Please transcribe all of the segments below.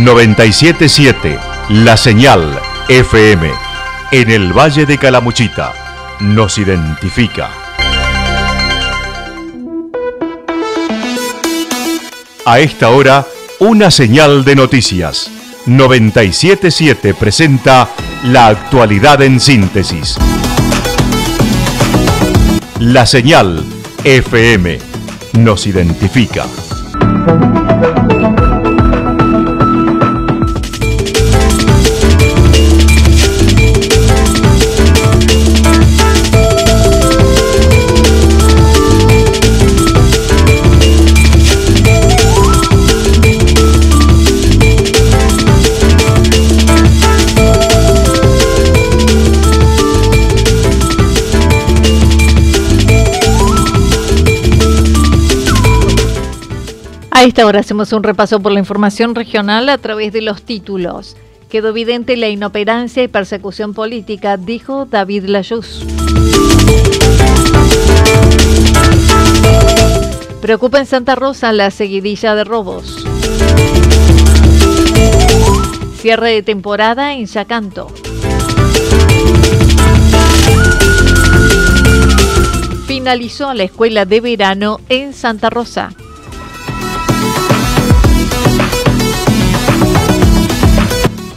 977 La Señal FM en el Valle de Calamuchita nos identifica. A esta hora, una señal de noticias. 977 presenta la actualidad en síntesis. La señal FM nos identifica. A esta hora hacemos un repaso por la información regional a través de los títulos. Quedó evidente la inoperancia y persecución política, dijo David Layuz. Preocupa en Santa Rosa la seguidilla de robos. Cierre de temporada en Yacanto. Finalizó la escuela de verano en Santa Rosa.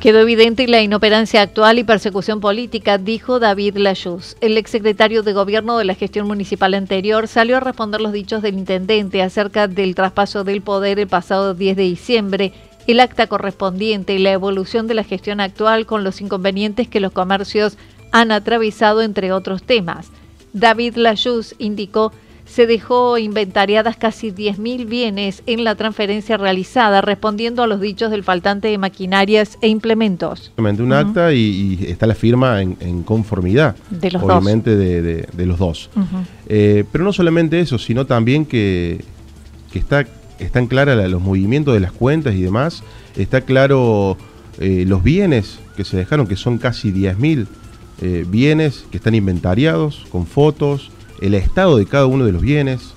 Quedó evidente la inoperancia actual y persecución política, dijo David Layuz. El exsecretario de Gobierno de la gestión municipal anterior salió a responder los dichos del intendente acerca del traspaso del poder el pasado 10 de diciembre, el acta correspondiente y la evolución de la gestión actual con los inconvenientes que los comercios han atravesado, entre otros temas. David Layuz indicó se dejó inventariadas casi 10.000 bienes en la transferencia realizada, respondiendo a los dichos del faltante de maquinarias e implementos. Un acta y, está la firma en, conformidad, de los obviamente De, los dos. Eh, pero no solamente eso, sino también que, está, están claros los movimientos de las cuentas y demás, está claro eh, los bienes que se dejaron, que son casi 10.000 eh, bienes que están inventariados, con fotos, el estado de cada uno de los bienes.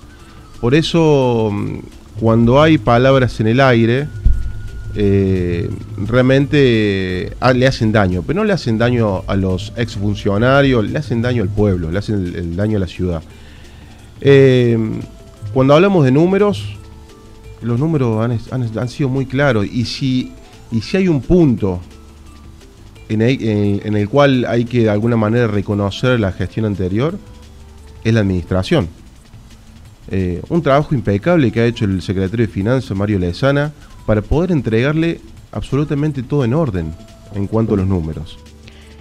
Por eso, mm, cuando hay palabras en el aire, eh, realmente ah, le hacen daño, pero no le hacen daño a los exfuncionarios, le hacen daño al pueblo, le hacen el, daño a la ciudad. Eh, cuando hablamos de números, los números han, sido muy claros y si, y si hay un punto en el cual hay que de alguna manera reconocer la gestión anterior, es la administración. Eh, un trabajo impecable que ha hecho el secretario de Finanzas, Mario Lezana, para poder entregarle absolutamente todo en orden en cuanto a los números.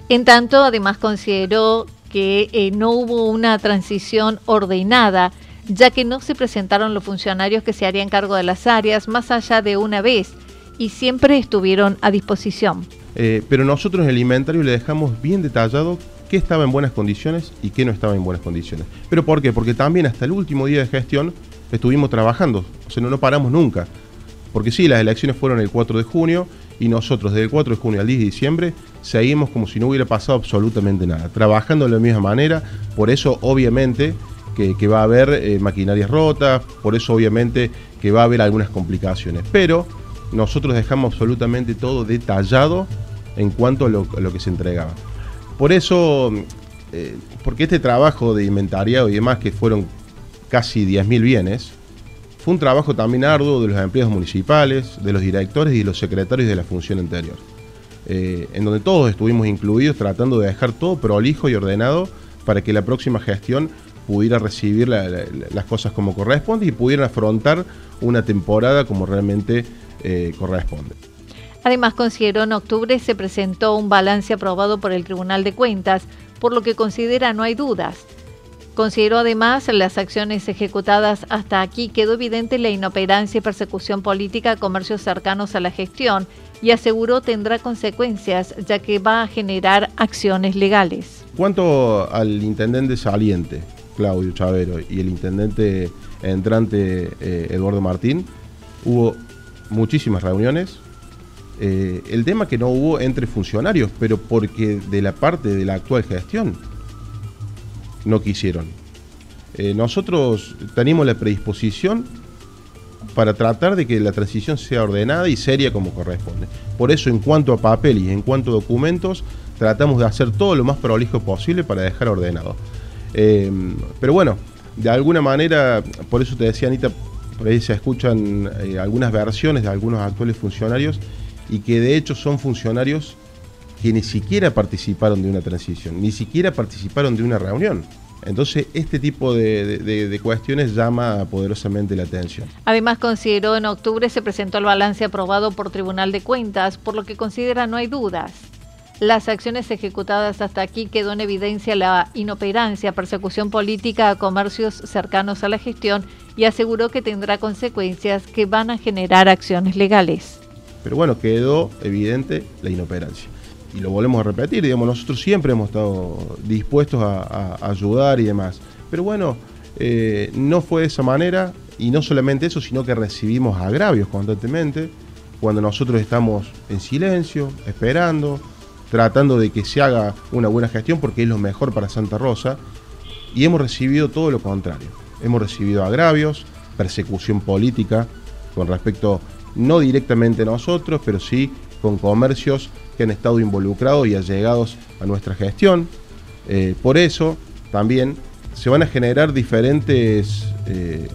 En tanto, además consideró que eh, no hubo una transición ordenada, ya que no se presentaron los funcionarios que se harían cargo de las áreas más allá de una vez y siempre estuvieron a disposición. Eh, pero nosotros en el inventario le dejamos bien detallado qué estaba en buenas condiciones y qué no estaba en buenas condiciones. ¿Pero por qué? Porque también hasta el último día de gestión estuvimos trabajando, o sea, no, no paramos nunca. Porque sí, las elecciones fueron el 4 de junio y nosotros desde el 4 de junio al 10 de diciembre seguimos como si no hubiera pasado absolutamente nada, trabajando de la misma manera, por eso obviamente que, va a haber eh, maquinarias rotas, por eso obviamente que va a haber algunas complicaciones, pero nosotros dejamos absolutamente todo detallado en cuanto a lo, a lo que se entregaba. Por eso, eh, porque este trabajo de inventariado y demás, que fueron casi 10.000 bienes, fue un trabajo también arduo de los empleados municipales, de los directores y de los secretarios de la función anterior, eh, en donde todos estuvimos incluidos tratando de dejar todo prolijo y ordenado para que la próxima gestión pudiera recibir las cosas como corresponde y pudieran afrontar una temporada como realmente eh, corresponde. Además, consideró en octubre se presentó un balance aprobado por el Tribunal de Cuentas, por lo que considera no hay dudas. Consideró además las acciones ejecutadas hasta aquí, quedó evidente la inoperancia y persecución política a comercios cercanos a la gestión y aseguró tendrá consecuencias ya que va a generar acciones legales. cuanto al intendente saliente, Claudio Chavero, y el intendente entrante eh, Eduardo Martín, hubo muchísimas reuniones. Eh, el tema que no hubo entre funcionarios, pero porque de la parte de la actual gestión no quisieron. Eh, nosotros tenemos la predisposición para tratar de que la transición sea ordenada y seria como corresponde. Por eso, en cuanto a papel y en cuanto a documentos, tratamos de hacer todo lo más prolijo posible para dejar ordenado. pero bueno, de alguna manera, por eso te decía Anita, por ahí se escuchan eh, algunas versiones de algunos actuales funcionarios y que de hecho son funcionarios que ni siquiera participaron de una transición, ni siquiera participaron de una reunión. Entonces, este tipo de, cuestiones llama poderosamente la atención. Además, consideró en octubre se presentó el balance aprobado por Tribunal de Cuentas, por lo que considera no hay dudas las acciones ejecutadas hasta aquí quedó en evidencia la inoperancia, persecución política a comercios cercanos a la gestión y aseguró que tendrá consecuencias que van a generar acciones legales. Pero bueno, quedó evidente la inoperancia. Y lo volvemos a repetir, digamos, nosotros siempre hemos estado dispuestos a, ayudar y demás. Pero bueno, eh, no fue de esa manera y no solamente eso, sino que recibimos agravios constantemente cuando nosotros estamos en silencio, esperando, tratando de que se haga una buena gestión porque es lo mejor para Santa Rosa y hemos recibido todo lo contrario. Hemos recibido agravios, persecución política con respecto no directamente nosotros, pero sí con comercios que han estado involucrados y allegados a nuestra gestión. Eh, por eso también se van a generar diferentes eh,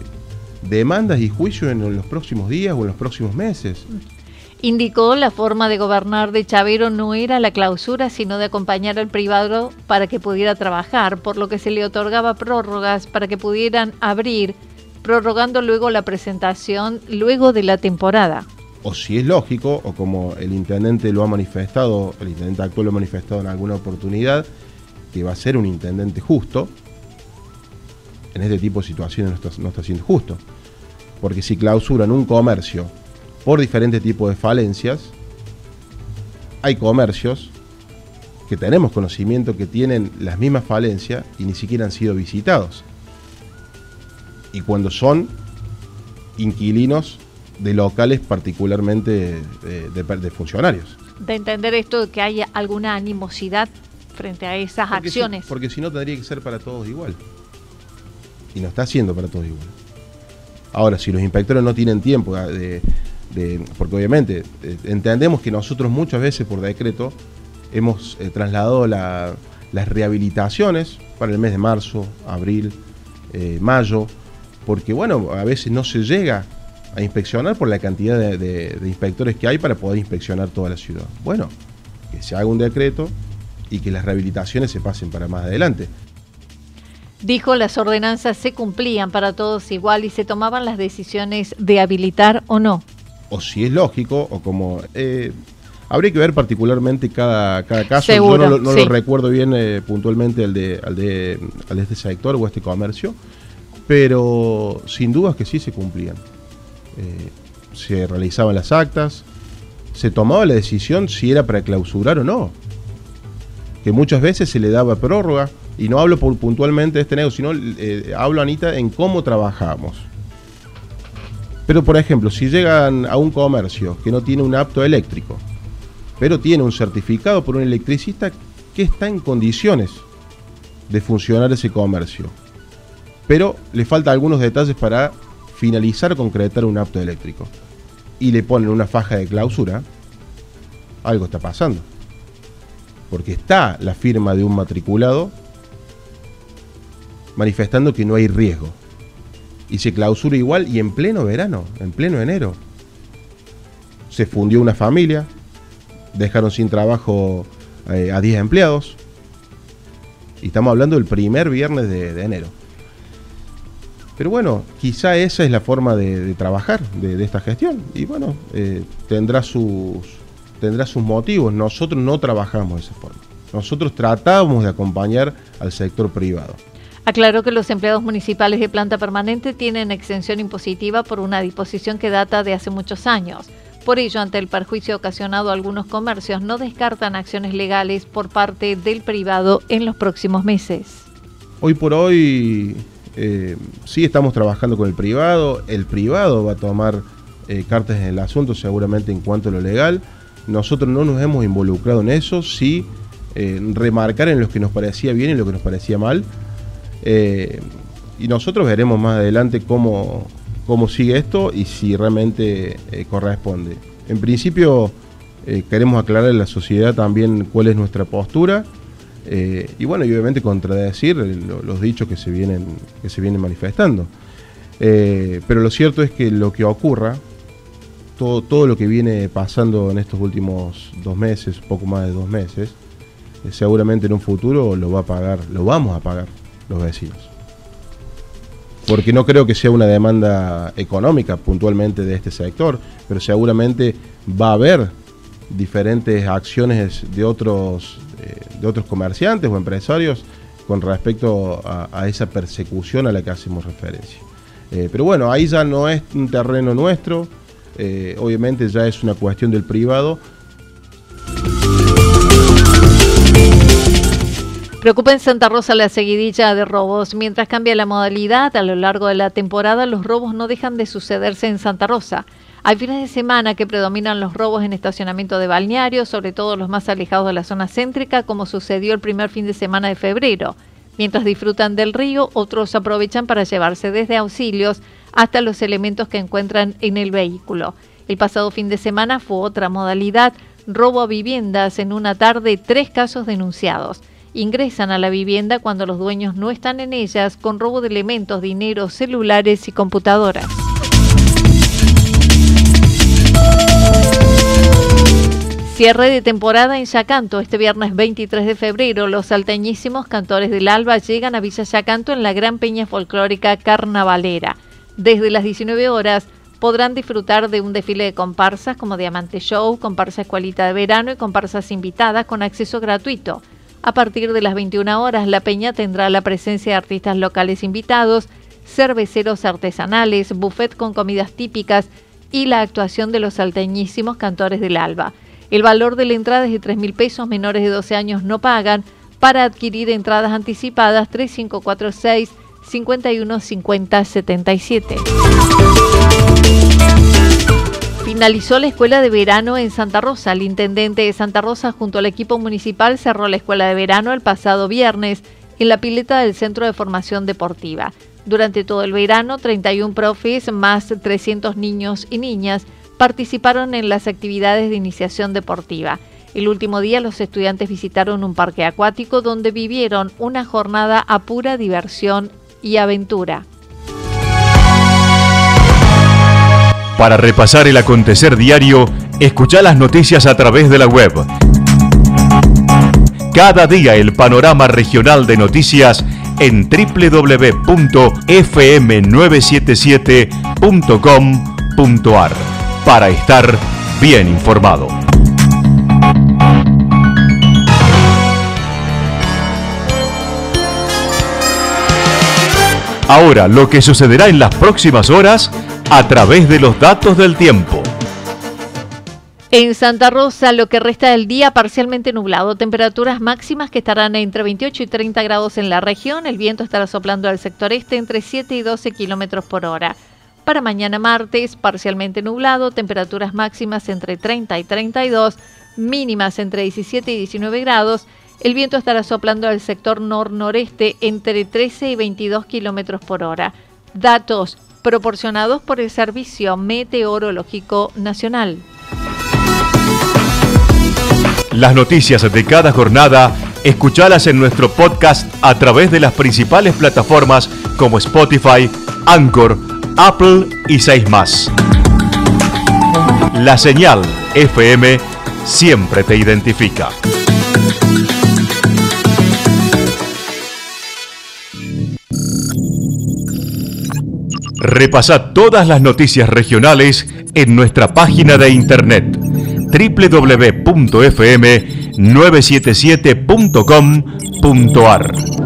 demandas y juicios en los próximos días o en los próximos meses. Indicó la forma de gobernar de Chavero no era la clausura, sino de acompañar al privado para que pudiera trabajar, por lo que se le otorgaba prórrogas para que pudieran abrir, prorrogando luego la presentación luego de la temporada. O si es lógico, o como el intendente lo ha manifestado, el intendente actual lo ha manifestado en alguna oportunidad, que va a ser un intendente justo, en este tipo de situaciones no está, siendo justo. Porque si clausuran un comercio por diferentes tipos de falencias. Hay comercios que tenemos conocimiento que tienen las mismas falencias y ni siquiera han sido visitados. Y cuando son inquilinos de locales particularmente de, funcionarios. De entender esto, que haya alguna animosidad frente a esas acciones. porque si no tendría que ser para todos igual. Y no está siendo para todos igual. Ahora, si los inspectores no tienen tiempo de, porque obviamente eh, entendemos que nosotros muchas veces por decreto hemos eh, trasladado las rehabilitaciones para el mes de marzo, abril, eh, mayo, porque bueno, a veces no se llega a inspeccionar por la cantidad de, inspectores que hay para poder inspeccionar toda la ciudad. Bueno, que se haga un decreto y que las rehabilitaciones se pasen para más adelante. Dijo las ordenanzas se cumplían para todos igual y se tomaban las decisiones de habilitar o no o si es lógico, o como... Eh, habría que ver particularmente cada, cada caso. Yo no, lo recuerdo bien eh, puntualmente al de, al, de, al de este sector o este comercio, pero sin dudas que sí se cumplían. Eh, se realizaban las actas, se tomaba la decisión si era para clausurar o no. Que muchas veces se le daba prórroga, y no hablo por, puntualmente de este negocio, sino hablo, Anita, en cómo trabajamos. Pero, por ejemplo, si llegan a un comercio que no tiene un apto eléctrico, pero tiene un certificado por un electricista que está en condiciones de funcionar ese comercio, pero le falta algunos detalles para finalizar, concretar un apto eléctrico, y le ponen una faja de clausura, algo está pasando. Porque está la firma de un matriculado manifestando que no hay riesgo y se clausura igual y en pleno verano, en pleno enero. Se fundió una familia, dejaron sin trabajo eh, a 10 empleados y estamos hablando del primer viernes de, enero. Pero bueno, quizá esa es la forma de, trabajar de, esta gestión y bueno, eh, tendrá, sus, tendrá sus motivos. Nosotros no trabajamos de esa forma. Nosotros tratamos de acompañar al sector privado. Aclaró que los empleados municipales de planta permanente tienen exención impositiva por una disposición que data de hace muchos años. Por ello, ante el perjuicio ocasionado a algunos comercios, no descartan acciones legales por parte del privado en los próximos meses. Hoy por hoy eh, sí estamos trabajando con el privado, el privado va a tomar eh, cartas en el asunto seguramente en cuanto a lo legal. Nosotros no nos hemos involucrado en eso, sí eh, remarcar en lo que nos parecía bien y lo que nos parecía mal. y nosotros veremos más adelante cómo, cómo sigue esto y si realmente eh, corresponde. En principio eh, queremos aclarar a la sociedad también cuál es nuestra postura eh, y bueno, y obviamente contradecir los dichos que se vienen, que se vienen manifestando. pero lo cierto es que lo que ocurra, todo, todo lo que viene pasando en estos últimos dos meses, poco más de dos meses, seguramente en un futuro lo va a pagar, lo vamos a pagar los vecinos porque no creo que sea una demanda económica puntualmente de este sector, pero seguramente va a haber diferentes acciones de otros, eh, de otros comerciantes o empresarios con respecto a, esa persecución a la que hacemos referencia. Eh, pero bueno, ahí ya no es un terreno nuestro, eh, obviamente ya es una cuestión del privado, Preocupa en Santa Rosa la seguidilla de robos. Mientras cambia la modalidad a lo largo de la temporada, los robos no dejan de sucederse en Santa Rosa. Hay fines de semana que predominan los robos en estacionamiento de balnearios, sobre todo los más alejados de la zona céntrica, como sucedió el primer fin de semana de febrero. Mientras disfrutan del río, otros aprovechan para llevarse desde auxilios hasta los elementos que encuentran en el vehículo. El pasado fin de semana fue otra modalidad, robo a viviendas en una tarde, tres casos denunciados ingresan a la vivienda cuando los dueños no están en ellas con robo de elementos, dinero, celulares y computadoras. Cierre de temporada en Yacanto. Este viernes 23 de febrero, los salteñísimos cantores del Alba llegan a Villa Yacanto en la gran peña folclórica carnavalera. Desde las 19 horas podrán disfrutar de un desfile de comparsas como Diamante Show, comparsa escuelita de verano y comparsas invitadas con acceso gratuito. A partir de las 21 horas, la peña tendrá la presencia de artistas locales invitados, cerveceros artesanales, buffet con comidas típicas y la actuación de los salteñísimos cantores del Alba. El valor de la entrada es de 3 mil pesos, menores de 12 años no pagan. Para adquirir entradas anticipadas, 3546 515077. Finalizó la escuela de verano en Santa Rosa. El intendente de Santa Rosa junto al equipo municipal cerró la escuela de verano el pasado viernes en la pileta del Centro de Formación Deportiva. Durante todo el verano, 31 profes más 300 niños y niñas participaron en las actividades de iniciación deportiva. El último día los estudiantes visitaron un parque acuático donde vivieron una jornada a pura diversión y aventura. Para repasar el acontecer diario, escucha las noticias a través de la web. Cada día el panorama regional de noticias en www.fm977.com.ar para estar bien informado. Ahora, lo que sucederá en las próximas horas a través de los datos del tiempo. En Santa Rosa, lo que resta del día parcialmente nublado, temperaturas máximas que estarán entre 28 y 30 grados en la región, el viento estará soplando al sector este entre 7 y 12 kilómetros por hora. Para mañana martes, parcialmente nublado, temperaturas máximas entre 30 y 32, mínimas entre 17 y 19 grados, el viento estará soplando al sector nor-noreste entre 13 y 22 kilómetros por hora. Datos proporcionados por el Servicio Meteorológico Nacional. Las noticias de cada jornada, escuchalas en nuestro podcast a través de las principales plataformas como Spotify, Anchor, Apple y 6 más. La señal FM siempre te identifica. Repasa todas las noticias regionales en nuestra página de internet www.fm977.com.ar.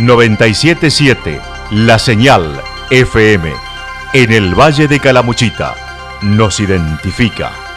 977 La Señal FM en el Valle de Calamuchita nos identifica.